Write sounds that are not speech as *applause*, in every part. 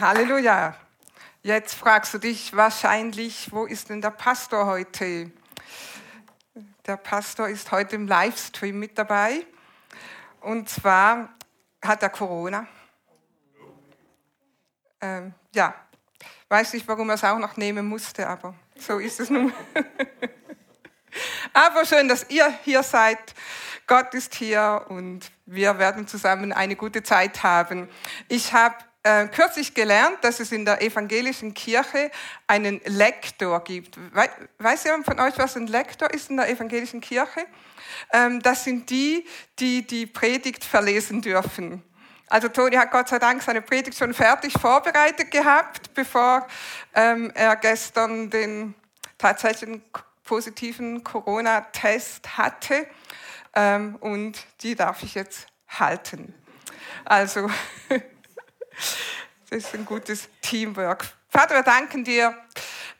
Halleluja. Jetzt fragst du dich wahrscheinlich, wo ist denn der Pastor heute? Der Pastor ist heute im Livestream mit dabei. Und zwar hat er Corona. Ähm, ja, weiß nicht, warum er es auch noch nehmen musste, aber so ist es nun. *laughs* aber schön, dass ihr hier seid. Gott ist hier und wir werden zusammen eine gute Zeit haben. Ich habe äh, kürzlich gelernt, dass es in der evangelischen Kirche einen Lektor gibt. weiß jemand von euch, was ein Lektor ist in der evangelischen Kirche? Ähm, das sind die, die die Predigt verlesen dürfen. Also Toni hat Gott sei Dank seine Predigt schon fertig vorbereitet gehabt, bevor ähm, er gestern den tatsächlichen positiven Corona-Test hatte. Ähm, und die darf ich jetzt halten. Also *laughs* Das ist ein gutes Teamwork. Vater, wir danken dir,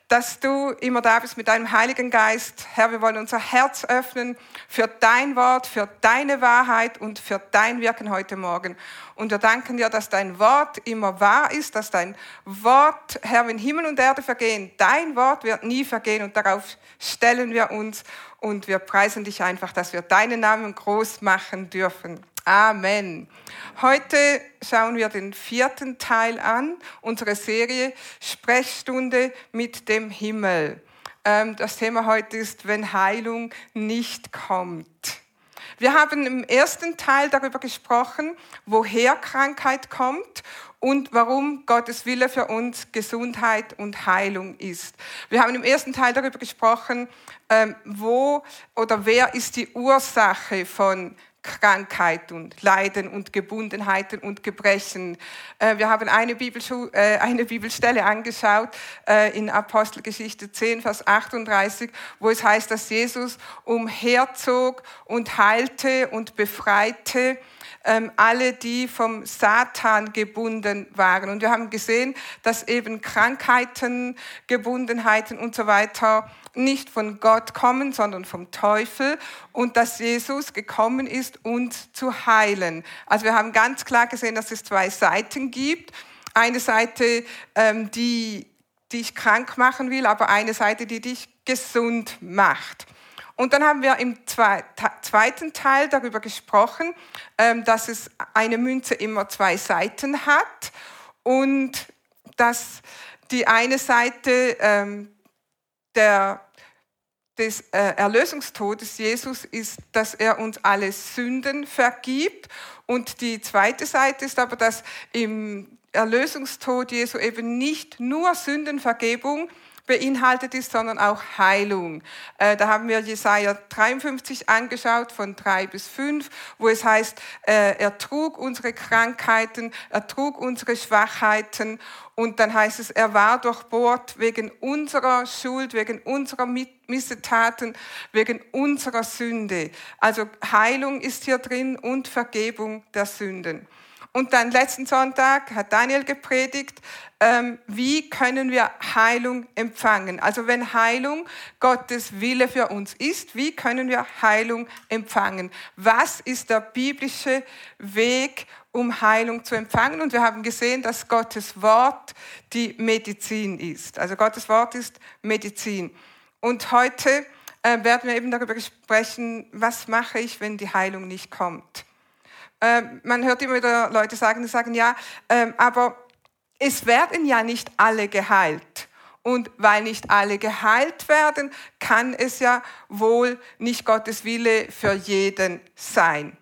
dass du immer da bist mit deinem Heiligen Geist. Herr, wir wollen unser Herz öffnen für dein Wort, für deine Wahrheit und für dein Wirken heute Morgen. Und wir danken dir, dass dein Wort immer wahr ist, dass dein Wort, Herr, wenn Himmel und Erde vergehen, dein Wort wird nie vergehen und darauf stellen wir uns und wir preisen dich einfach, dass wir deinen Namen groß machen dürfen. Amen. Heute schauen wir den vierten Teil an, unserer Serie Sprechstunde mit dem Himmel. Ähm, das Thema heute ist, wenn Heilung nicht kommt. Wir haben im ersten Teil darüber gesprochen, woher Krankheit kommt und warum Gottes Wille für uns Gesundheit und Heilung ist. Wir haben im ersten Teil darüber gesprochen, ähm, wo oder wer ist die Ursache von Krankheit und Leiden und Gebundenheiten und Gebrechen. Äh, wir haben eine, äh, eine Bibelstelle angeschaut äh, in Apostelgeschichte 10, Vers 38, wo es heißt, dass Jesus umherzog und heilte und befreite ähm, alle, die vom Satan gebunden waren. Und wir haben gesehen, dass eben Krankheiten, Gebundenheiten und so weiter nicht von Gott kommen, sondern vom Teufel und dass Jesus gekommen ist, uns zu heilen. Also wir haben ganz klar gesehen, dass es zwei Seiten gibt. Eine Seite, ähm, die dich krank machen will, aber eine Seite, die dich gesund macht. Und dann haben wir im zweiten Teil darüber gesprochen, ähm, dass es eine Münze immer zwei Seiten hat und dass die eine Seite ähm, der, des äh, Erlösungstodes Jesus ist, dass er uns alle Sünden vergibt. Und die zweite Seite ist aber, dass im Erlösungstod Jesu eben nicht nur Sündenvergebung beinhaltet ist, sondern auch Heilung. Äh, da haben wir Jesaja 53 angeschaut, von drei bis fünf, wo es heißt, äh, er trug unsere Krankheiten, er trug unsere Schwachheiten und dann heißt es, er war durchbohrt wegen unserer Schuld, wegen unserer Missetaten, wegen unserer Sünde. Also Heilung ist hier drin und Vergebung der Sünden. Und dann letzten Sonntag hat Daniel gepredigt, ähm, wie können wir Heilung empfangen? Also wenn Heilung Gottes Wille für uns ist, wie können wir Heilung empfangen? Was ist der biblische Weg, um Heilung zu empfangen? Und wir haben gesehen, dass Gottes Wort die Medizin ist. Also Gottes Wort ist Medizin. Und heute äh, werden wir eben darüber sprechen, was mache ich, wenn die Heilung nicht kommt? Ähm, man hört immer wieder Leute sagen, die sagen, ja, ähm, aber es werden ja nicht alle geheilt. Und weil nicht alle geheilt werden, kann es ja wohl nicht Gottes Wille für jeden sein.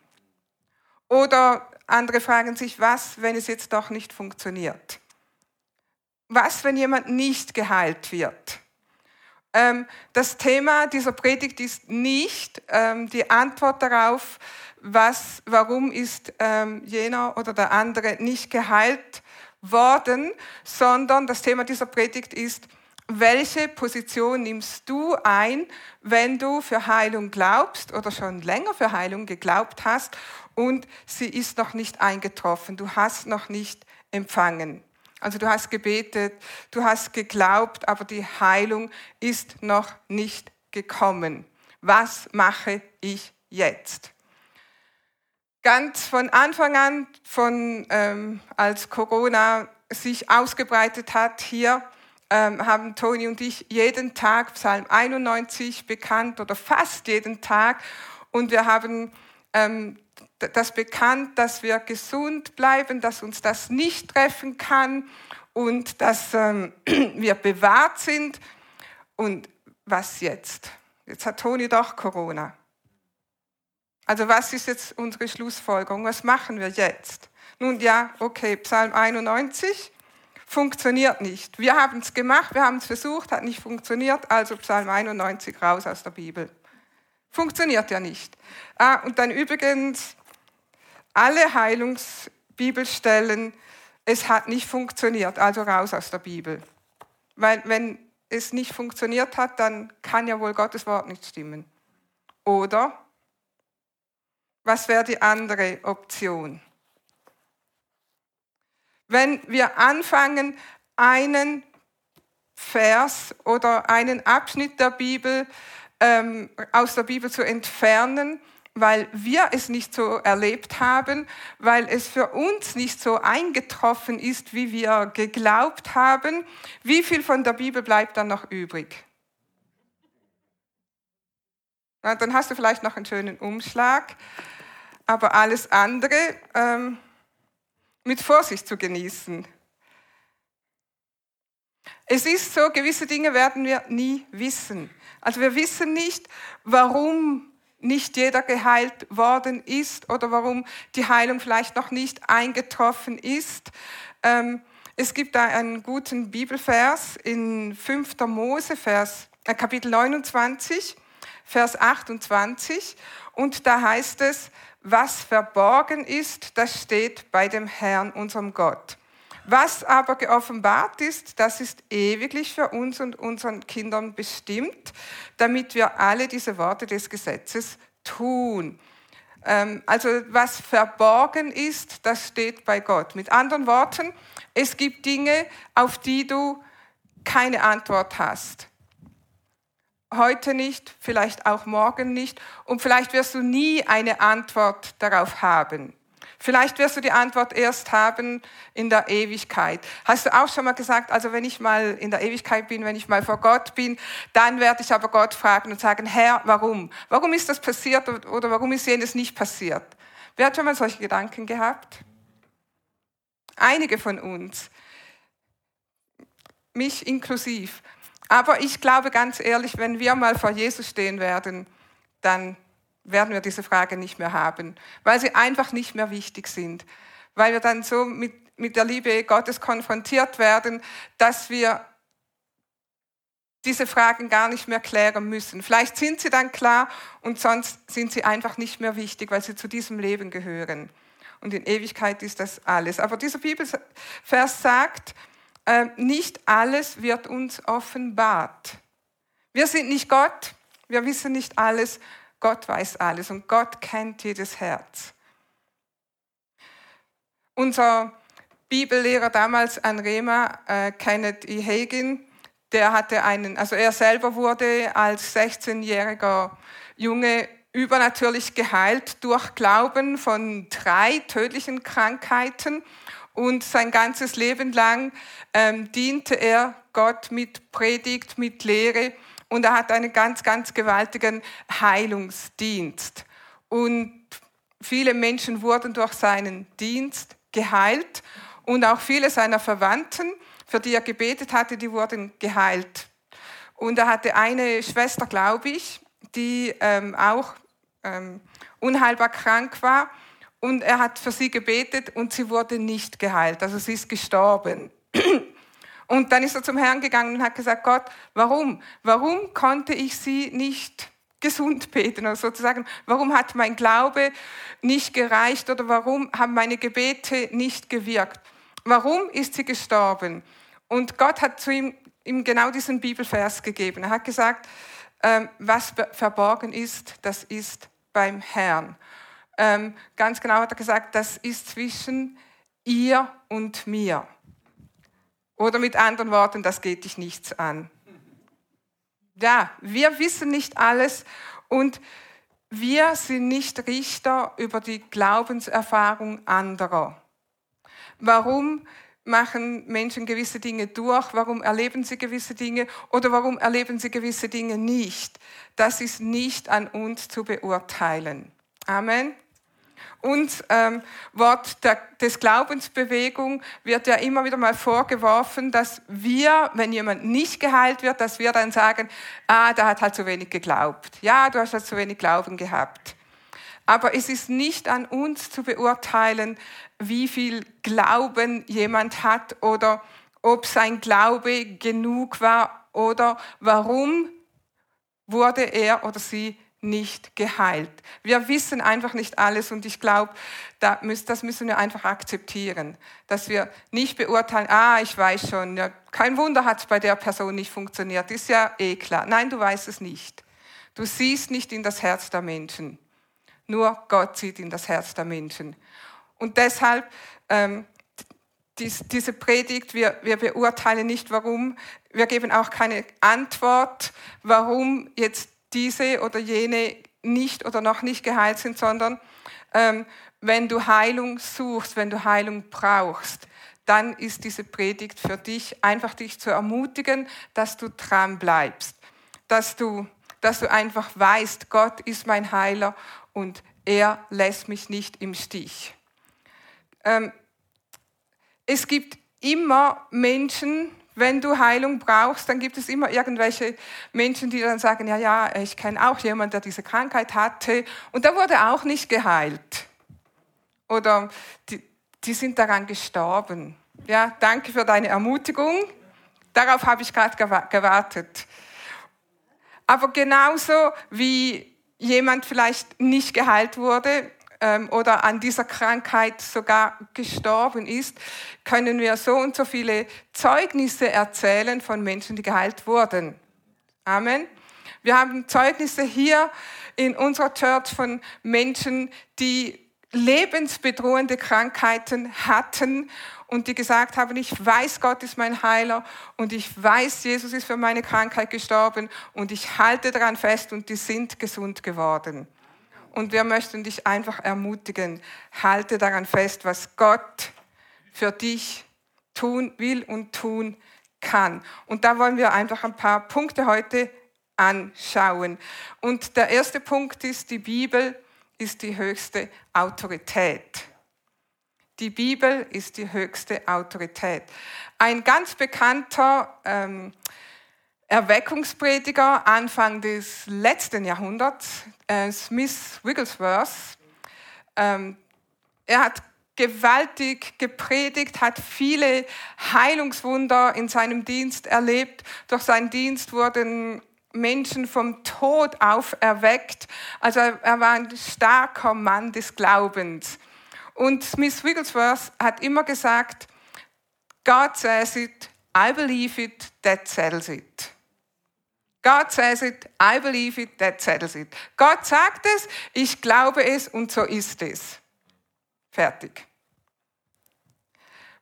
Oder andere fragen sich, was, wenn es jetzt doch nicht funktioniert? Was, wenn jemand nicht geheilt wird? Ähm, das Thema dieser Predigt ist nicht die Antwort darauf, was, warum ist ähm, jener oder der andere nicht geheilt worden, sondern das Thema dieser Predigt ist, welche Position nimmst du ein, wenn du für Heilung glaubst oder schon länger für Heilung geglaubt hast und sie ist noch nicht eingetroffen, du hast noch nicht empfangen. Also du hast gebetet, du hast geglaubt, aber die Heilung ist noch nicht gekommen. Was mache ich jetzt? Ganz von Anfang an, von, ähm, als Corona sich ausgebreitet hat hier, ähm, haben Toni und ich jeden Tag Psalm 91 bekannt oder fast jeden Tag. Und wir haben ähm, das bekannt, dass wir gesund bleiben, dass uns das nicht treffen kann und dass ähm, *clears throat* wir bewahrt sind. Und was jetzt? Jetzt hat Toni doch Corona. Also was ist jetzt unsere Schlussfolgerung? Was machen wir jetzt? Nun ja, okay, Psalm 91 funktioniert nicht. Wir haben es gemacht, wir haben es versucht, hat nicht funktioniert, also Psalm 91 raus aus der Bibel. Funktioniert ja nicht. Ah, und dann übrigens alle Heilungsbibelstellen, es hat nicht funktioniert, also raus aus der Bibel. Weil wenn es nicht funktioniert hat, dann kann ja wohl Gottes Wort nicht stimmen. Oder was wäre die andere Option? Wenn wir anfangen, einen Vers oder einen Abschnitt der Bibel ähm, aus der Bibel zu entfernen, weil wir es nicht so erlebt haben, weil es für uns nicht so eingetroffen ist, wie wir geglaubt haben, wie viel von der Bibel bleibt dann noch übrig? Na, dann hast du vielleicht noch einen schönen Umschlag, aber alles andere ähm, mit Vorsicht zu genießen. Es ist so, gewisse Dinge werden wir nie wissen. Also wir wissen nicht, warum nicht jeder geheilt worden ist oder warum die Heilung vielleicht noch nicht eingetroffen ist. Ähm, es gibt da einen guten Bibelvers in 5. Mose, Vers, äh, Kapitel 29, Vers 28. Und da heißt es, was verborgen ist, das steht bei dem Herrn, unserem Gott. Was aber geoffenbart ist, das ist ewiglich für uns und unseren Kindern bestimmt, damit wir alle diese Worte des Gesetzes tun. Ähm, also was verborgen ist, das steht bei Gott. Mit anderen Worten, es gibt Dinge, auf die du keine Antwort hast heute nicht, vielleicht auch morgen nicht und vielleicht wirst du nie eine Antwort darauf haben. Vielleicht wirst du die Antwort erst haben in der Ewigkeit. Hast du auch schon mal gesagt, also wenn ich mal in der Ewigkeit bin, wenn ich mal vor Gott bin, dann werde ich aber Gott fragen und sagen, Herr, warum? Warum ist das passiert oder warum ist jenes nicht passiert? Wer hat schon mal solche Gedanken gehabt? Einige von uns. Mich inklusiv. Aber ich glaube ganz ehrlich, wenn wir mal vor Jesus stehen werden, dann werden wir diese Frage nicht mehr haben, weil sie einfach nicht mehr wichtig sind, weil wir dann so mit, mit der Liebe Gottes konfrontiert werden, dass wir diese Fragen gar nicht mehr klären müssen. Vielleicht sind sie dann klar und sonst sind sie einfach nicht mehr wichtig, weil sie zu diesem Leben gehören. Und in Ewigkeit ist das alles. Aber dieser Bibelvers sagt, äh, nicht alles wird uns offenbart. Wir sind nicht Gott, wir wissen nicht alles, Gott weiß alles und Gott kennt jedes Herz. Unser Bibellehrer damals an Rema, äh, Kenneth E. Hagin, der hatte einen, also er selber wurde als 16-jähriger Junge übernatürlich geheilt durch Glauben von drei tödlichen Krankheiten und sein ganzes Leben lang ähm, diente er Gott mit Predigt, mit Lehre und er hat einen ganz, ganz gewaltigen Heilungsdienst. Und viele Menschen wurden durch seinen Dienst geheilt und auch viele seiner Verwandten, für die er gebetet hatte, die wurden geheilt. Und er hatte eine Schwester, glaube ich, die ähm, auch ähm, unheilbar krank war. Und er hat für sie gebetet und sie wurde nicht geheilt. Also sie ist gestorben. *clears throat* Und dann ist er zum Herrn gegangen und hat gesagt, Gott, warum? Warum konnte ich sie nicht gesund beten? Oder sozusagen, warum hat mein Glaube nicht gereicht oder warum haben meine Gebete nicht gewirkt? Warum ist sie gestorben? Und Gott hat zu ihm, ihm genau diesen Bibelvers gegeben. Er hat gesagt, ähm, was verborgen ist, das ist beim Herrn. Ähm, ganz genau hat er gesagt, das ist zwischen ihr und mir. Oder mit anderen Worten, das geht dich nichts an. Ja, wir wissen nicht alles und wir sind nicht Richter über die Glaubenserfahrung anderer. Warum? machen Menschen gewisse Dinge durch, warum erleben sie gewisse Dinge oder warum erleben sie gewisse Dinge nicht. Das ist nicht an uns zu beurteilen. Amen. Und ähm, Wort der, des Glaubensbewegung wird ja immer wieder mal vorgeworfen, dass wir, wenn jemand nicht geheilt wird, dass wir dann sagen, ah, der hat halt zu wenig geglaubt. Ja, du hast halt zu wenig Glauben gehabt. Aber es ist nicht an uns zu beurteilen, wie viel Glauben jemand hat oder ob sein Glaube genug war oder warum wurde er oder sie nicht geheilt. Wir wissen einfach nicht alles und ich glaube, das müssen wir einfach akzeptieren, dass wir nicht beurteilen, ah, ich weiß schon, ja, kein Wunder hat es bei der Person nicht funktioniert, ist ja eh klar. Nein, du weißt es nicht. Du siehst nicht in das Herz der Menschen. Nur Gott sieht in das Herz der Menschen. Und deshalb ähm, dies, diese Predigt, wir, wir beurteilen nicht, warum, wir geben auch keine Antwort, warum jetzt diese oder jene nicht oder noch nicht geheilt sind, sondern ähm, wenn du Heilung suchst, wenn du Heilung brauchst, dann ist diese Predigt für dich einfach dich zu ermutigen, dass du dran bleibst, dass du, dass du einfach weißt, Gott ist mein Heiler und er lässt mich nicht im Stich. Ähm, es gibt immer Menschen, wenn du Heilung brauchst, dann gibt es immer irgendwelche Menschen, die dann sagen, ja, ja, ich kenne auch jemanden, der diese Krankheit hatte und der wurde auch nicht geheilt. Oder die, die sind daran gestorben. Ja, danke für deine Ermutigung. Darauf habe ich gerade gewartet. Aber genauso wie jemand vielleicht nicht geheilt wurde, ähm, oder an dieser Krankheit sogar gestorben ist, können wir so und so viele Zeugnisse erzählen von Menschen, die geheilt wurden. Amen. Wir haben Zeugnisse hier in unserer Church von Menschen, die lebensbedrohende Krankheiten hatten und die gesagt haben, ich weiß, Gott ist mein Heiler und ich weiß, Jesus ist für meine Krankheit gestorben und ich halte daran fest und die sind gesund geworden. Und wir möchten dich einfach ermutigen, halte daran fest, was Gott für dich tun will und tun kann. Und da wollen wir einfach ein paar Punkte heute anschauen. Und der erste Punkt ist, die Bibel ist die höchste Autorität. Die Bibel ist die höchste Autorität. Ein ganz bekannter ähm, Erweckungsprediger Anfang des letzten Jahrhunderts, äh, Smith Wigglesworth. Ähm, er hat gewaltig gepredigt, hat viele Heilungswunder in seinem Dienst erlebt. Durch seinen Dienst wurden Menschen vom Tod auferweckt. Also er war ein starker Mann des Glaubens. Und Smith Wigglesworth hat immer gesagt, God says it, I believe it, that settles it. God says it, I believe it, that settles it. Gott sagt es, ich glaube es und so ist es. Fertig.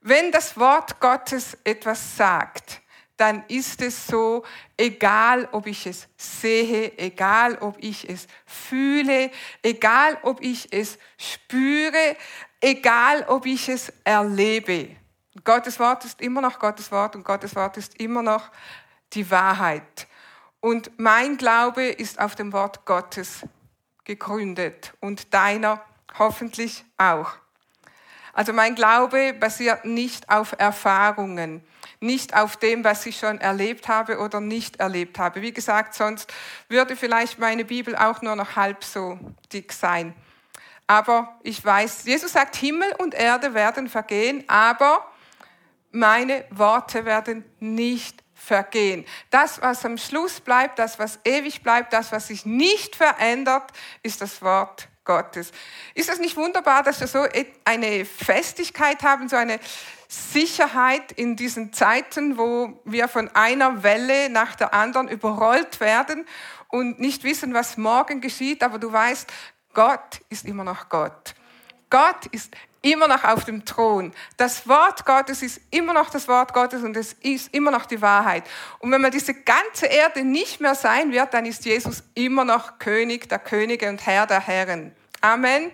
Wenn das Wort Gottes etwas sagt, dann ist es so, egal ob ich es sehe, egal ob ich es fühle, egal ob ich es spüre, egal ob ich es erlebe. Gottes Wort ist immer noch Gottes Wort und Gottes Wort ist immer noch die Wahrheit. Und mein Glaube ist auf dem Wort Gottes gegründet und deiner hoffentlich auch. Also mein Glaube basiert nicht auf Erfahrungen, nicht auf dem, was ich schon erlebt habe oder nicht erlebt habe. Wie gesagt, sonst würde vielleicht meine Bibel auch nur noch halb so dick sein. Aber ich weiß, Jesus sagt, Himmel und Erde werden vergehen, aber meine Worte werden nicht vergehen. Das, was am Schluss bleibt, das, was ewig bleibt, das, was sich nicht verändert, ist das Wort Gottes. Ist es nicht wunderbar, dass wir so eine Festigkeit haben, so eine Sicherheit in diesen Zeiten, wo wir von einer Welle nach der anderen überrollt werden und nicht wissen, was morgen geschieht, aber du weißt, Gott ist immer noch Gott. Gott ist immer noch auf dem Thron. Das Wort Gottes ist immer noch das Wort Gottes und es ist immer noch die Wahrheit. Und wenn man diese ganze Erde nicht mehr sein wird, dann ist Jesus immer noch König der Könige und Herr der Herren. Amen.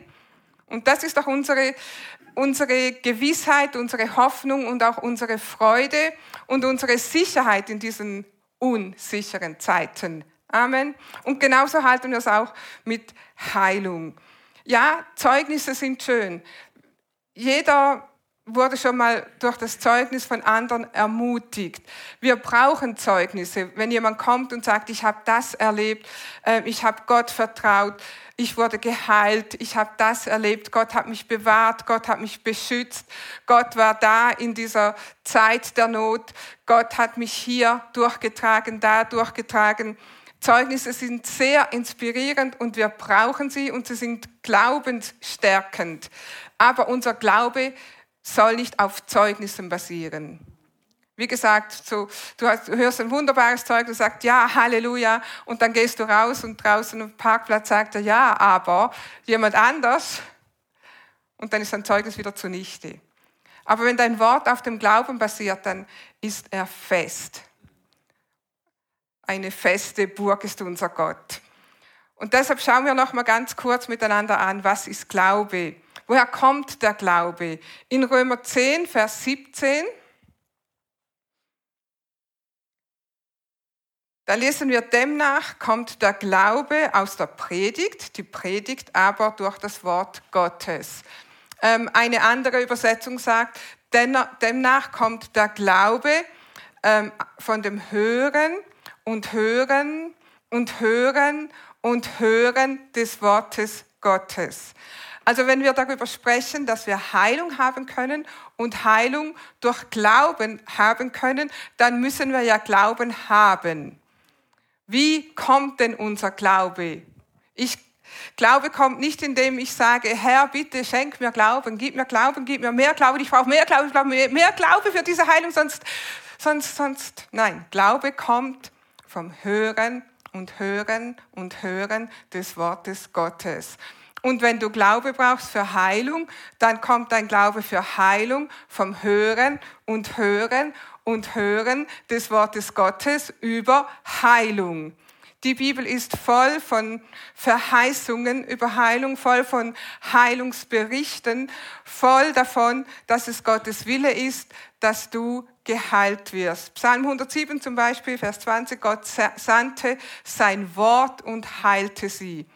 Und das ist doch unsere unsere Gewissheit, unsere Hoffnung und auch unsere Freude und unsere Sicherheit in diesen unsicheren Zeiten. Amen. Und genauso halten wir es auch mit Heilung. Ja, Zeugnisse sind schön. Jeder wurde schon mal durch das Zeugnis von anderen ermutigt. Wir brauchen Zeugnisse. Wenn jemand kommt und sagt, ich habe das erlebt, äh, ich habe Gott vertraut, ich wurde geheilt, ich habe das erlebt, Gott hat mich bewahrt, Gott hat mich beschützt, Gott war da in dieser Zeit der Not, Gott hat mich hier durchgetragen, da durchgetragen. Zeugnisse sind sehr inspirierend und wir brauchen sie und sie sind glaubensstärkend. Aber unser Glaube soll nicht auf Zeugnissen basieren. Wie gesagt, so, du, hast, du hörst ein wunderbares Zeug, du sagst ja, Halleluja, und dann gehst du raus und draußen am Parkplatz sagt er ja, aber jemand anders, und dann ist dein Zeugnis wieder zunichte. Aber wenn dein Wort auf dem Glauben basiert, dann ist er fest. Eine feste Burg ist unser Gott. Und deshalb schauen wir noch mal ganz kurz miteinander an, was ist Glaube? Woher kommt der Glaube? In Römer 10, Vers 17, da lesen wir, demnach kommt der Glaube aus der Predigt, die Predigt aber durch das Wort Gottes. Ähm, eine andere Übersetzung sagt, demnach kommt der Glaube ähm, von dem Hören und Hören und Hören und Hören des Wortes Gottes. Also wenn wir darüber sprechen, dass wir Heilung haben können und Heilung durch Glauben haben können, dann müssen wir ja Glauben haben. Wie kommt denn unser Glaube? Ich Glaube kommt nicht, indem ich sage, Herr, bitte schenk mir Glauben, gib mir Glauben, gib mir mehr Glauben, ich brauche mehr Glauben, ich brauche mehr, mehr Glaube für diese Heilung, sonst, sonst, sonst. Nein, Glaube kommt vom Hören und Hören und Hören des Wortes Gottes. Und wenn du Glaube brauchst für Heilung, dann kommt dein Glaube für Heilung vom Hören und Hören und Hören des Wortes Gottes über Heilung. Die Bibel ist voll von Verheißungen über Heilung, voll von Heilungsberichten, voll davon, dass es Gottes Wille ist, dass du geheilt wirst. Psalm 107 zum Beispiel, Vers 20, Gott sandte sein Wort und heilte sie.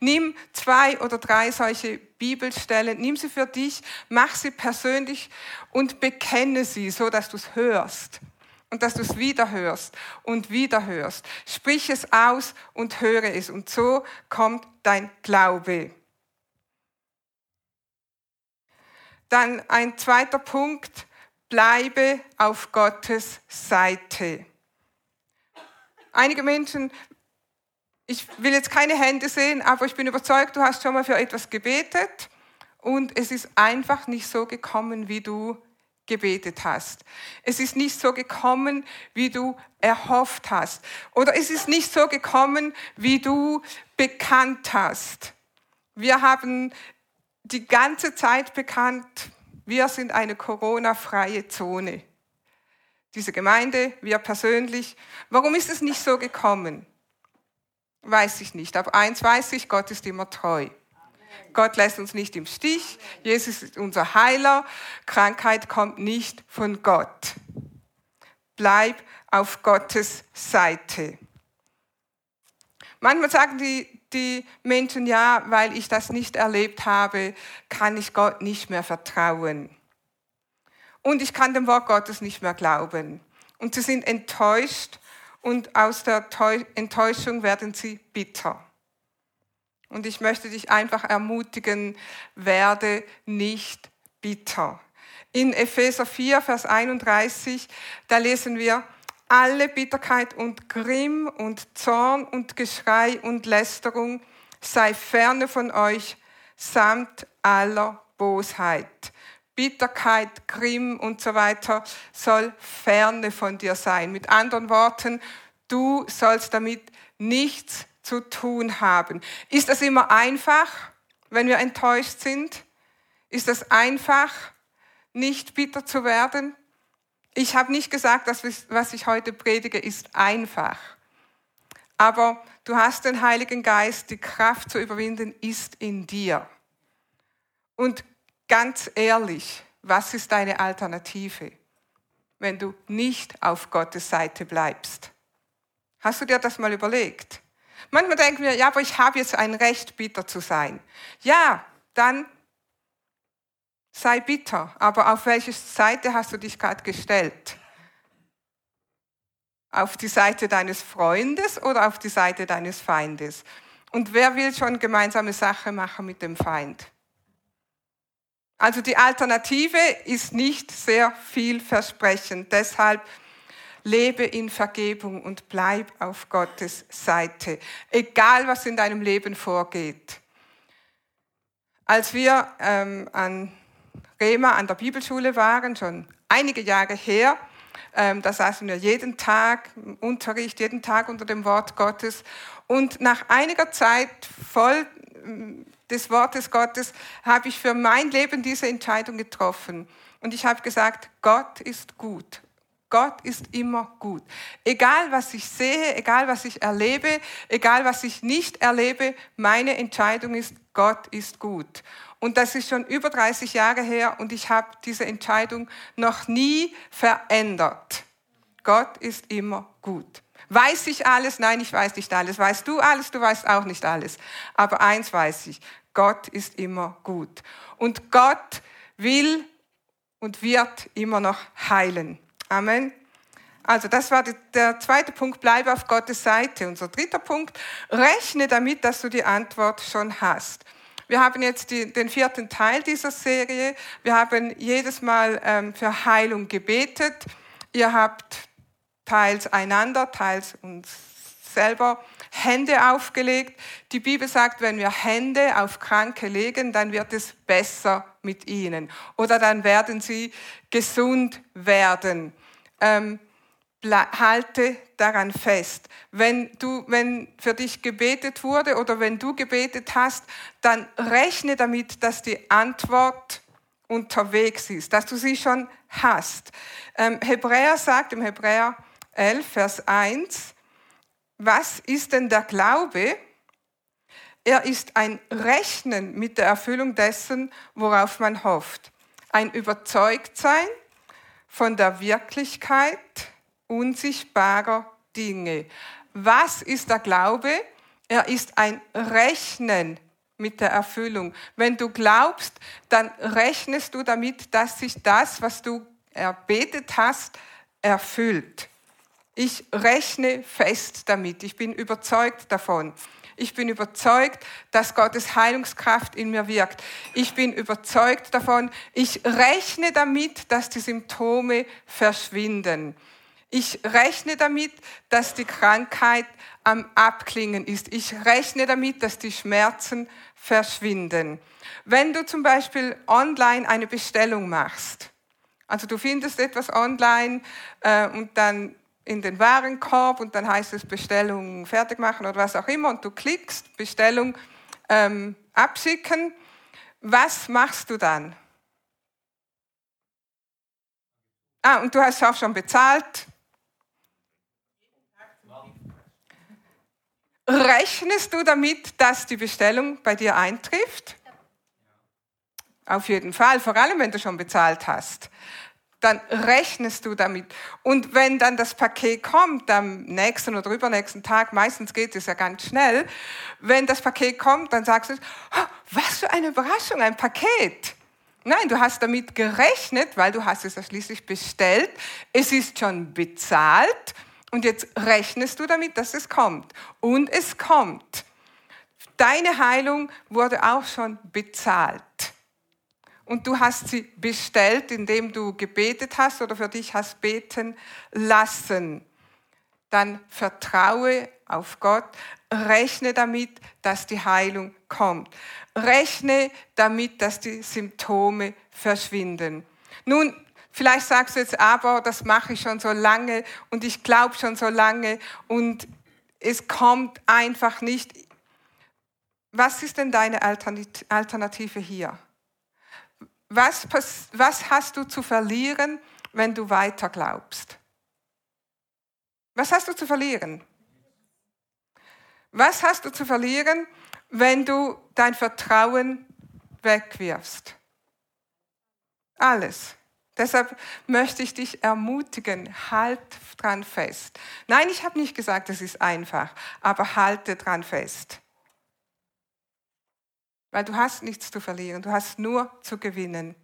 Nimm zwei oder drei solche Bibelstellen, nimm sie für dich, mach sie persönlich und bekenne sie, so dass du es hörst und dass du es wieder hörst und wieder hörst. Sprich es aus und höre es und so kommt dein Glaube. Dann ein zweiter Punkt, bleibe auf Gottes Seite. Einige Menschen ich will jetzt keine Hände sehen, aber ich bin überzeugt, du hast schon mal für etwas gebetet und es ist einfach nicht so gekommen, wie du gebetet hast. Es ist nicht so gekommen, wie du erhofft hast. Oder es ist nicht so gekommen, wie du bekannt hast. Wir haben die ganze Zeit bekannt, wir sind eine Corona-freie Zone. Diese Gemeinde, wir persönlich. Warum ist es nicht so gekommen? Weiß ich nicht. Aber eins weiß ich, Gott ist immer treu. Gott lässt uns nicht im Stich. Jesus ist unser Heiler. Krankheit kommt nicht von Gott. Bleib auf Gottes Seite. Manchmal sagen die, die Menschen, ja, weil ich das nicht erlebt habe, kann ich Gott nicht mehr vertrauen. Und ich kann dem Wort Gottes nicht mehr glauben. Und sie sind enttäuscht und aus der Enttäuschung werden sie bitter. Und ich möchte dich einfach ermutigen, werde nicht bitter. In Epheser 4, Vers 31, da lesen wir, alle Bitterkeit und Grimm und Zorn und Geschrei und Lästerung sei ferne von euch samt aller Bosheit. Bitterkeit, Grimm und so weiter soll ferne von dir sein. Mit anderen Worten, du sollst damit nichts zu tun haben. Ist das immer einfach, wenn wir enttäuscht sind? Ist das einfach, nicht bitter zu werden? Ich habe nicht gesagt, dass was ich heute predige, ist einfach. Aber du hast den Heiligen Geist, die Kraft zu überwinden ist in dir. Und ganz ehrlich, was ist deine Alternative, wenn du nicht auf Gottes Seite bleibst? Hast du dir das mal überlegt? Manchmal denken wir, ja, aber ich habe jetzt ein Recht, bitter zu sein. Ja, dann sei bitter. Aber auf welche Seite hast du dich gerade gestellt? Auf die Seite deines Freundes oder auf die Seite deines Feindes? Und wer will schon gemeinsame Sache machen mit dem Feind? Also die Alternative ist nicht sehr vielversprechend. Deshalb lebe in Vergebung und bleib auf Gottes Seite, egal was in deinem Leben vorgeht. Als wir ähm, an Rema an der Bibelschule waren, schon einige Jahre her, ähm, da saßen wir jeden Tag im Unterricht, jeden Tag unter dem Wort Gottes. Und nach einiger Zeit voll des Wortes Gottes habe ich für mein Leben diese Entscheidung getroffen. Und ich habe gesagt, Gott ist gut Gott ist immer gut. Egal was ich sehe, egal was ich erlebe, egal was ich nicht erlebe, meine Entscheidung ist, Gott ist gut. Und das ist schon über 30 Jahre her und ich habe diese Entscheidung noch nie verändert. Gott ist immer gut. Weiß ich alles? Nein, ich weiß nicht alles. Weißt du alles? Du weißt auch nicht alles. Aber eins weiß ich, Gott ist immer gut. Und Gott will und wird immer noch heilen. Amen. Also das war der zweite Punkt, bleibe auf Gottes Seite. Unser dritter Punkt, rechne damit, dass du die Antwort schon hast. Wir haben jetzt die, den vierten Teil dieser Serie. Wir haben jedes Mal ähm, für Heilung gebetet. Ihr habt teils einander, teils uns selber Hände aufgelegt. Die Bibel sagt, wenn wir Hände auf Kranke legen, dann wird es besser mit ihnen. Oder dann werden sie gesund werden ähm, halte daran fest. Wenn, du, wenn für dich gebetet wurde oder wenn du gebetet hast, dann rechne damit, dass die Antwort unterwegs ist, dass du sie schon hast. Ähm, Hebräer sagt im Hebräer 11, Vers 1, was ist denn der Glaube? Er ist ein Rechnen mit der Erfüllung dessen, worauf man hofft. Ein Überzeugtsein von der Wirklichkeit unsichtbarer Dinge. Was ist der Glaube? Er ist ein Rechnen mit der Erfüllung. Wenn du glaubst, dann rechnest du damit, dass sich das, was du erbetet hast, erfüllt. Ich rechne fest damit. Ich bin überzeugt davon. Ich bin überzeugt, dass Gottes Heilungskraft in mir wirkt. Ich bin überzeugt davon. Ich rechne damit, dass die Symptome verschwinden. Ich rechne damit, dass die Krankheit am Abklingen ist. Ich rechne damit, dass die Schmerzen verschwinden. Wenn du zum Beispiel online eine Bestellung machst, also du findest etwas online äh, und dann in den Warenkorb und dann heißt es Bestellung fertig machen oder was auch immer und du klickst Bestellung ähm, abschicken. Was machst du dann? Ah, und du hast auch schon bezahlt. Rechnest du damit, dass die Bestellung bei dir eintrifft? Auf jeden Fall, vor allem wenn du schon bezahlt hast dann rechnest du damit. Und wenn dann das Paket kommt, am nächsten oder übernächsten Tag, meistens geht es ja ganz schnell, wenn das Paket kommt, dann sagst du, oh, was für eine Überraschung, ein Paket. Nein, du hast damit gerechnet, weil du hast es ja schließlich bestellt. Es ist schon bezahlt und jetzt rechnest du damit, dass es kommt. Und es kommt. Deine Heilung wurde auch schon bezahlt und du hast sie bestellt, indem du gebetet hast oder für dich hast beten lassen, dann vertraue auf Gott, rechne damit, dass die Heilung kommt. Rechne damit, dass die Symptome verschwinden. Nun, vielleicht sagst du jetzt aber, das mache ich schon so lange und ich glaube schon so lange und es kommt einfach nicht. Was ist denn deine Alternative hier? Was, was hast du zu verlieren, wenn du weiter glaubst? Was hast du zu verlieren? Was hast du zu verlieren, wenn du dein Vertrauen wegwirfst? Alles. Deshalb möchte ich dich ermutigen, halt dran fest. Nein, ich habe nicht gesagt, es ist einfach, aber halte dran fest. Weil du hast nichts zu verlieren, du hast nur zu gewinnen.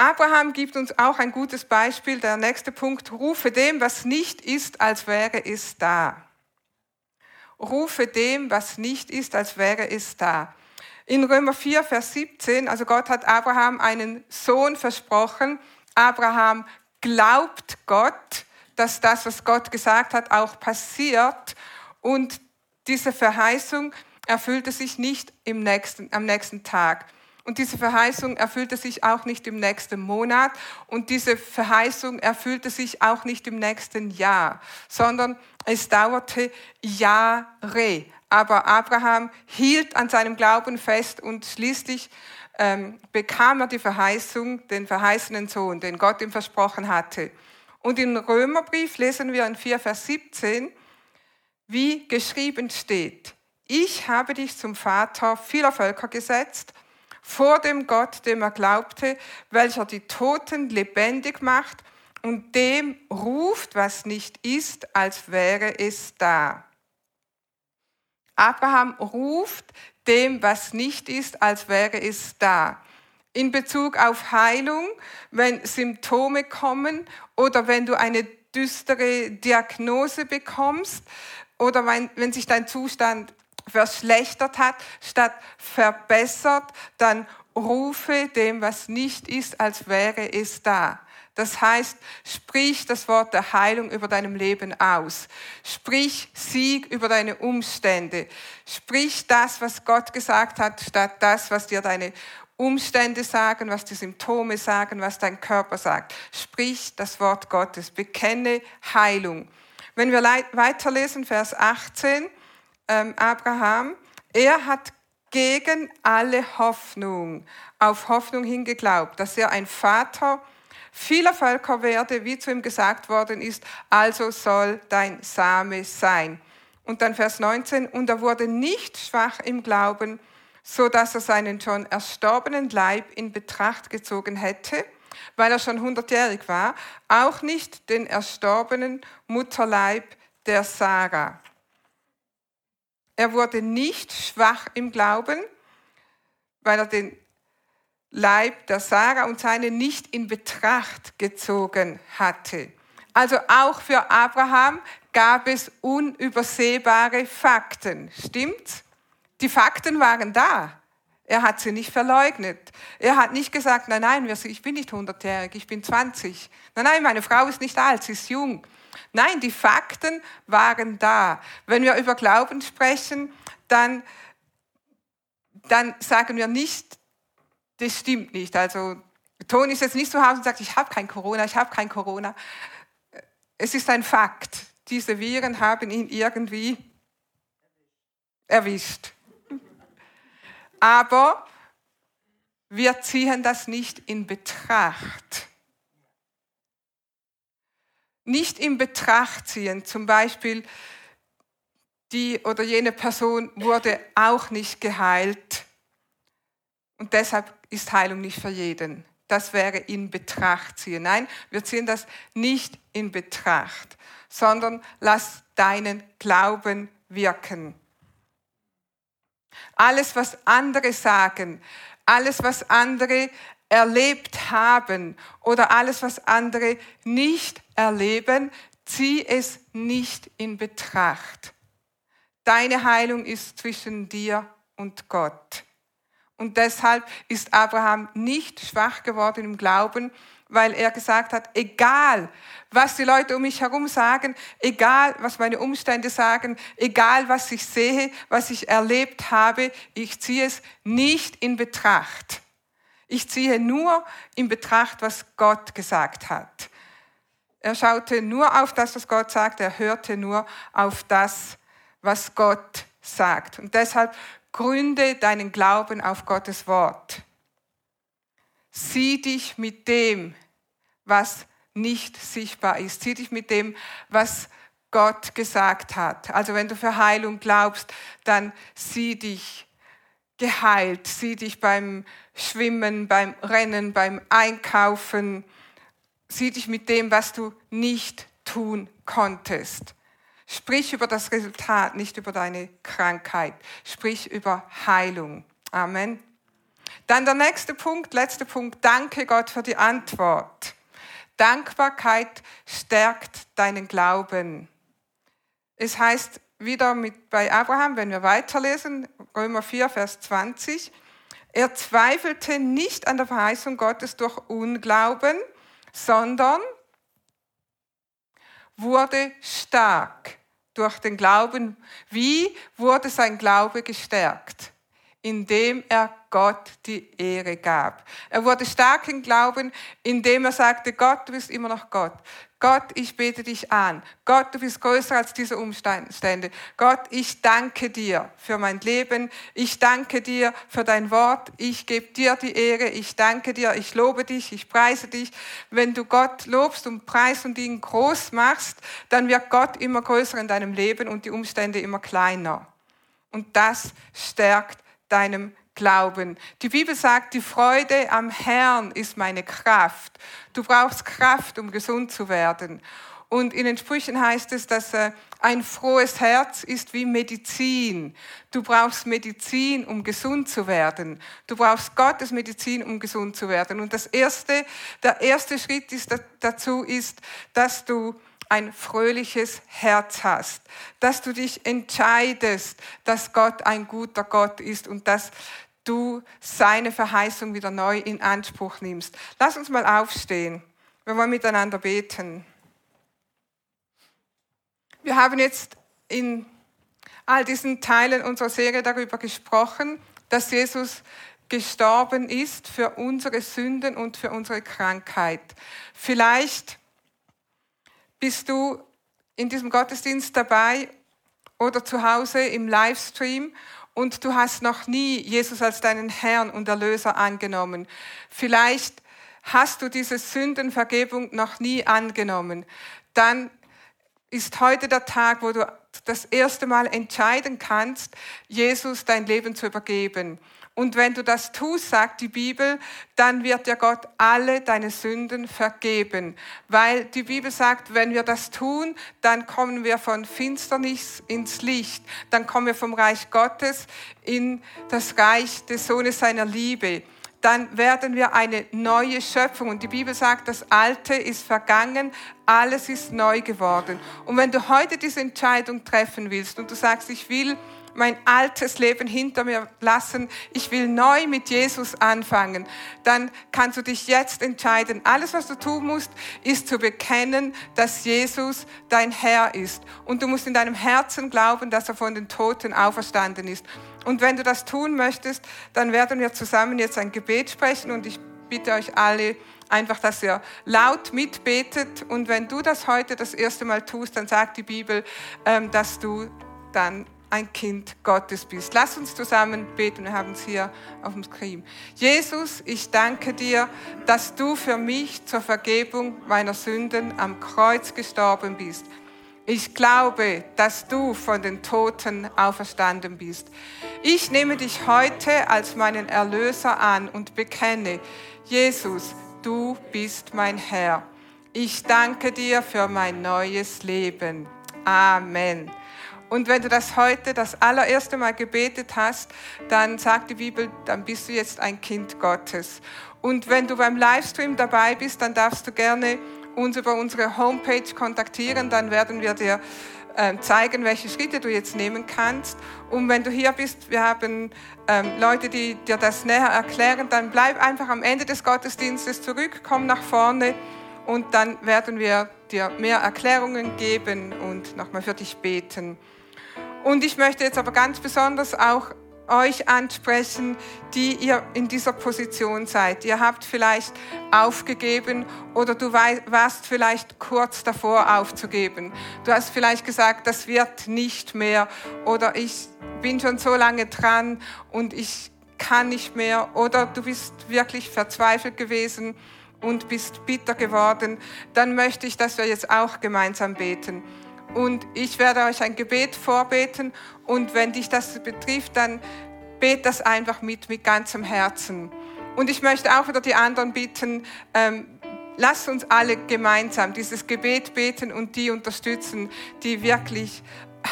Abraham gibt uns auch ein gutes Beispiel. Der nächste Punkt, rufe dem, was nicht ist, als wäre es da. Rufe dem, was nicht ist, als wäre es da. In Römer 4, Vers 17, also Gott hat Abraham einen Sohn versprochen. Abraham glaubt Gott, dass das, was Gott gesagt hat, auch passiert. Und diese Verheißung erfüllte sich nicht im nächsten, am nächsten Tag. Und diese Verheißung erfüllte sich auch nicht im nächsten Monat. Und diese Verheißung erfüllte sich auch nicht im nächsten Jahr, sondern es dauerte Jahre. Aber Abraham hielt an seinem Glauben fest und schließlich ähm, bekam er die Verheißung, den verheißenen Sohn, den Gott ihm versprochen hatte. Und im Römerbrief lesen wir in 4, Vers 17, wie geschrieben steht, ich habe dich zum Vater vieler Völker gesetzt, vor dem Gott, dem er glaubte, welcher die Toten lebendig macht und dem ruft, was nicht ist, als wäre es da. Abraham ruft dem, was nicht ist, als wäre es da. In Bezug auf Heilung, wenn Symptome kommen oder wenn du eine düstere Diagnose bekommst oder wenn, wenn sich dein Zustand verschlechtert hat, statt verbessert, dann rufe dem, was nicht ist, als wäre es da. Das heißt, sprich das Wort der Heilung über deinem Leben aus. Sprich Sieg über deine Umstände. Sprich das, was Gott gesagt hat, statt das, was dir deine Umstände sagen, was die Symptome sagen, was dein Körper sagt. Sprich das Wort Gottes. Bekenne Heilung. Wenn wir weiterlesen, Vers 18, ähm, Abraham, er hat gegen alle Hoffnung, auf Hoffnung hingeglaubt, dass er ein Vater vieler Völker werde, wie zu ihm gesagt worden ist, also soll dein Same sein. Und dann Vers 19, und er wurde nicht schwach im Glauben, so dass er seinen schon erstorbenen Leib in Betracht gezogen hätte, weil er schon hundertjährig war, auch nicht den erstorbenen Mutterleib der Sarah. Er wurde nicht schwach im Glauben, weil er den Leib der Sarah und seine nicht in Betracht gezogen hatte. Also auch für Abraham gab es unübersehbare Fakten. Stimmt's? Die Fakten waren da. Er hat sie nicht verleugnet. Er hat nicht gesagt, nein, nein, ich bin nicht 100-jährig, ich bin 20. Nein, nein, meine Frau ist nicht alt, sie ist jung. Nein, die Fakten waren da. Wenn wir über Glauben sprechen, dann, dann sagen wir nicht, das stimmt nicht. Also Toni ist jetzt nicht zu Hause und sagt, ich habe kein Corona, ich habe kein Corona. Es ist ein Fakt. Diese Viren haben ihn irgendwie erwischt. Aber wir ziehen das nicht in Betracht. Nicht in Betracht ziehen, zum Beispiel die oder jene Person wurde auch nicht geheilt und deshalb ist Heilung nicht für jeden. Das wäre in Betracht ziehen. Nein, wir ziehen das nicht in Betracht, sondern lass deinen Glauben wirken. Alles, was andere sagen, alles, was andere erlebt haben oder alles, was andere nicht erleben, zieh es nicht in Betracht. Deine Heilung ist zwischen dir und Gott. Und deshalb ist Abraham nicht schwach geworden im Glauben, weil er gesagt hat, egal, was die Leute um mich herum sagen, egal, was meine Umstände sagen, egal, was ich sehe, was ich erlebt habe, ich ziehe es nicht in Betracht. Ich ziehe nur in Betracht, was Gott gesagt hat. Er schaute nur auf das, was Gott sagt, er hörte nur auf das, was Gott sagt. Und deshalb Gründe deinen Glauben auf Gottes Wort. Sieh dich mit dem, was nicht sichtbar ist. Sieh dich mit dem, was Gott gesagt hat. Also wenn du für Heilung glaubst, dann sieh dich geheilt. Sieh dich beim Schwimmen, beim Rennen, beim Einkaufen. Sieh dich mit dem, was du nicht tun konntest. Sprich über das Resultat, nicht über deine Krankheit. Sprich über Heilung. Amen. Dann der nächste Punkt, letzter Punkt. Danke Gott für die Antwort. Dankbarkeit stärkt deinen Glauben. Es heißt wieder mit bei Abraham, wenn wir weiterlesen, Römer 4, Vers 20, er zweifelte nicht an der Verheißung Gottes durch Unglauben, sondern wurde stark durch den Glauben. Wie wurde sein Glaube gestärkt? Indem er Gott die Ehre gab. Er wurde stark im Glauben, indem er sagte, Gott, du bist immer noch Gott. Gott, ich bete dich an. Gott, du bist größer als diese Umstände. Gott, ich danke dir für mein Leben. Ich danke dir für dein Wort. Ich gebe dir die Ehre. Ich danke dir. Ich lobe dich. Ich preise dich. Wenn du Gott lobst und preist und ihn groß machst, dann wird Gott immer größer in deinem Leben und die Umstände immer kleiner. Und das stärkt deinem Glauben. Die Bibel sagt, die Freude am Herrn ist meine Kraft. Du brauchst Kraft, um gesund zu werden. Und in den Sprüchen heißt es, dass äh, ein frohes Herz ist wie Medizin. Du brauchst Medizin, um gesund zu werden. Du brauchst Gottes Medizin, um gesund zu werden. Und das erste, der erste Schritt ist, dazu ist, dass du ein fröhliches Herz hast, dass du dich entscheidest, dass Gott ein guter Gott ist und dass du seine Verheißung wieder neu in Anspruch nimmst. Lass uns mal aufstehen. Wir wollen miteinander beten. Wir haben jetzt in all diesen Teilen unserer Serie darüber gesprochen, dass Jesus gestorben ist für unsere Sünden und für unsere Krankheit. Vielleicht bist du in diesem Gottesdienst dabei oder zu Hause im Livestream und du hast noch nie Jesus als deinen Herrn und Erlöser angenommen. Vielleicht hast du diese Sündenvergebung noch nie angenommen. Dann ist heute der Tag, wo du das erste Mal entscheiden kannst, Jesus dein Leben zu übergeben. Und wenn du das tust, sagt die Bibel, dann wird dir Gott alle deine Sünden vergeben. Weil die Bibel sagt, wenn wir das tun, dann kommen wir von Finsternis ins Licht. Dann kommen wir vom Reich Gottes in das Reich des Sohnes seiner Liebe dann werden wir eine neue Schöpfung. Und die Bibel sagt, das Alte ist vergangen, alles ist neu geworden. Und wenn du heute diese Entscheidung treffen willst und du sagst, ich will mein altes Leben hinter mir lassen, ich will neu mit Jesus anfangen, dann kannst du dich jetzt entscheiden. Alles, was du tun musst, ist zu bekennen, dass Jesus dein Herr ist. Und du musst in deinem Herzen glauben, dass er von den Toten auferstanden ist. Und wenn du das tun möchtest, dann werden wir zusammen jetzt ein Gebet sprechen und ich bitte euch alle, einfach, dass ihr laut mitbetet. Und wenn du das heute das erste Mal tust, dann sagt die Bibel, ähm, dass du dann ein Kind Gottes bist. Lass uns zusammen beten. Wir haben es hier auf dem Screen. Jesus, ich danke dir, dass du für mich zur Vergebung meiner Sünden am Kreuz gestorben bist. Ich glaube, dass du von den Toten auferstanden bist. Ich nehme dich heute als meinen Erlöser an und bekenne, Jesus, du bist mein Herr. Ich danke dir für mein neues Leben. Amen. Und wenn du das heute das allererste Mal gebetet hast, dann sagt die Bibel, dann bist du jetzt ein Kind Gottes. Und wenn du beim Livestream dabei bist, dann darfst du gerne uns über unsere Homepage kontaktieren, dann werden wir dir ähm, zeigen, welche Schritte du jetzt nehmen kannst. Und wenn du hier bist, wir haben ähm, Leute, die dir das näher erklären, dann bleib einfach am Ende des Gottesdienstes zurück, komm nach vorne und dann werden wir dir mehr Erklärungen geben und nochmal für dich beten. Und ich möchte jetzt aber ganz besonders auch euch ansprechen, die ihr in dieser Position seid. Ihr habt vielleicht aufgegeben oder du warst vielleicht kurz davor aufzugeben. Du hast vielleicht gesagt, das wird nicht mehr oder ich bin schon so lange dran und ich kann nicht mehr oder du bist wirklich verzweifelt gewesen und bist bitter geworden. Dann möchte ich, dass wir jetzt auch gemeinsam beten. Und ich werde euch ein Gebet vorbeten. Und wenn dich das betrifft, dann Bet das einfach mit, mit ganzem Herzen. Und ich möchte auch wieder die anderen bitten, ähm, lasst uns alle gemeinsam dieses Gebet beten und die unterstützen, die wirklich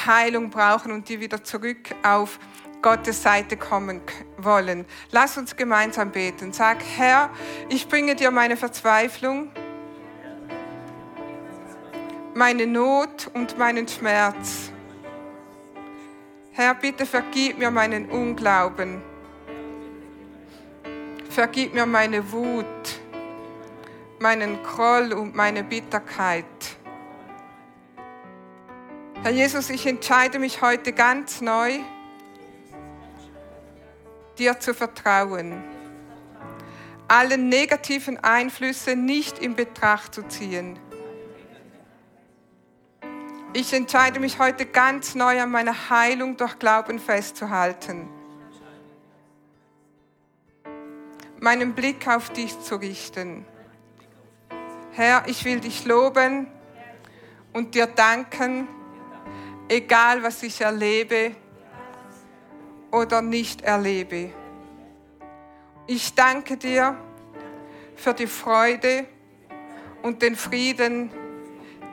Heilung brauchen und die wieder zurück auf Gottes Seite kommen wollen. Lass uns gemeinsam beten. Sag, Herr, ich bringe dir meine Verzweiflung, meine Not und meinen Schmerz. Herr, bitte vergib mir meinen Unglauben. Vergib mir meine Wut, meinen Groll und meine Bitterkeit. Herr Jesus, ich entscheide mich heute ganz neu, dir zu vertrauen, allen negativen Einflüssen nicht in Betracht zu ziehen. Ich entscheide mich heute ganz neu an meiner Heilung durch Glauben festzuhalten, meinen Blick auf dich zu richten. Herr, ich will dich loben und dir danken, egal was ich erlebe oder nicht erlebe. Ich danke dir für die Freude und den Frieden,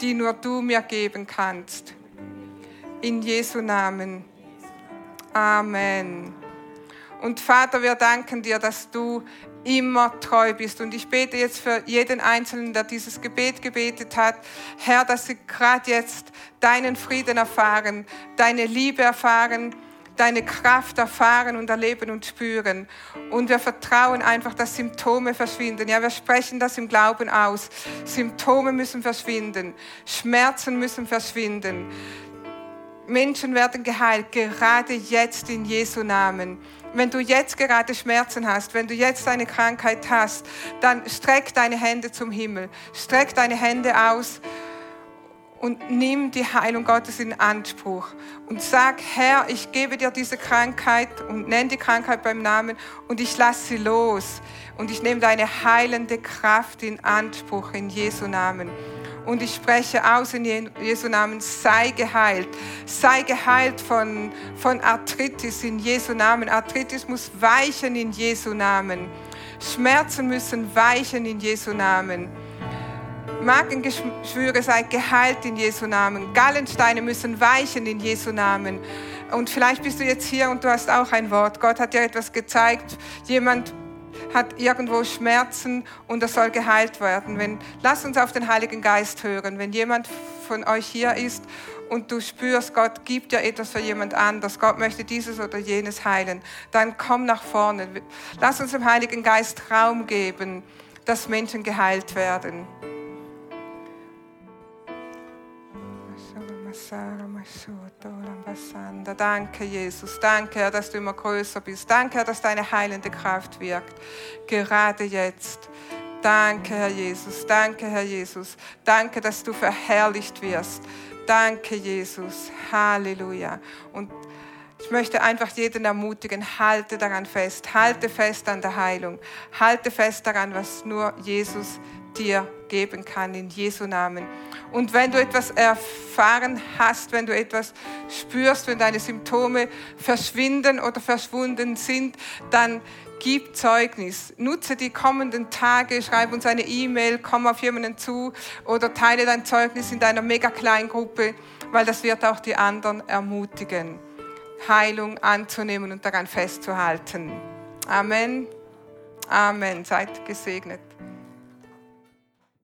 die nur du mir geben kannst. In Jesu Namen. Amen. Und Vater, wir danken dir, dass du immer treu bist. Und ich bete jetzt für jeden Einzelnen, der dieses Gebet gebetet hat, Herr, dass sie gerade jetzt deinen Frieden erfahren, deine Liebe erfahren, deine Kraft erfahren und erleben und spüren. Und wir vertrauen einfach, dass Symptome verschwinden. Ja, wir sprechen das im Glauben aus. Symptome müssen verschwinden. Schmerzen müssen verschwinden. Menschen werden geheilt, gerade jetzt in Jesu Namen. Wenn du jetzt gerade Schmerzen hast, wenn du jetzt eine Krankheit hast, dann streck deine Hände zum Himmel. Streck deine Hände aus und nimm die Heilung Gottes in Anspruch und sag, Herr, ich gebe dir diese Krankheit und nenn die Krankheit beim Namen und ich lasse sie los und ich nehme deine heilende Kraft in Anspruch in Jesu Namen. Und ich spreche aus in Jesu Namen, sei geheilt. Sei geheilt von, von Arthritis in Jesu Namen. Arthritis muss weichen in Jesu Namen. Schmerzen müssen weichen in Jesu Namen. Magengeschwüre seid geheilt in Jesu Namen. Gallensteine müssen weichen in Jesu Namen. Und vielleicht bist du jetzt hier und du hast auch ein Wort. Gott hat dir etwas gezeigt. Jemand hat irgendwo Schmerzen und das soll geheilt werden. Wenn, lass uns auf den Heiligen Geist hören. Wenn jemand von euch hier ist und du spürst, Gott gibt dir etwas für jemand anders, Gott möchte dieses oder jenes heilen, dann komm nach vorne. Lass uns dem Heiligen Geist Raum geben, dass Menschen geheilt werden. Danke, Jesus. Danke, Herr, dass du immer größer bist. Danke, Herr, dass deine heilende Kraft wirkt. Gerade jetzt. Danke, Herr Jesus. Danke, Herr Jesus. Danke, dass du verherrlicht wirst. Danke, Jesus. Halleluja. Und ich möchte einfach jeden ermutigen, halte daran fest. Halte fest an der Heilung. Halte fest daran, was nur Jesus dir geben kann, in Jesu Namen. Und wenn du etwas erfahren hast, wenn du etwas spürst, wenn deine Symptome verschwinden oder verschwunden sind, dann gib Zeugnis. Nutze die kommenden Tage, schreib uns eine E-Mail, komm auf jemanden zu oder teile dein Zeugnis in deiner mega kleinen Gruppe, weil das wird auch die anderen ermutigen, Heilung anzunehmen und daran festzuhalten. Amen. Amen. Seid gesegnet.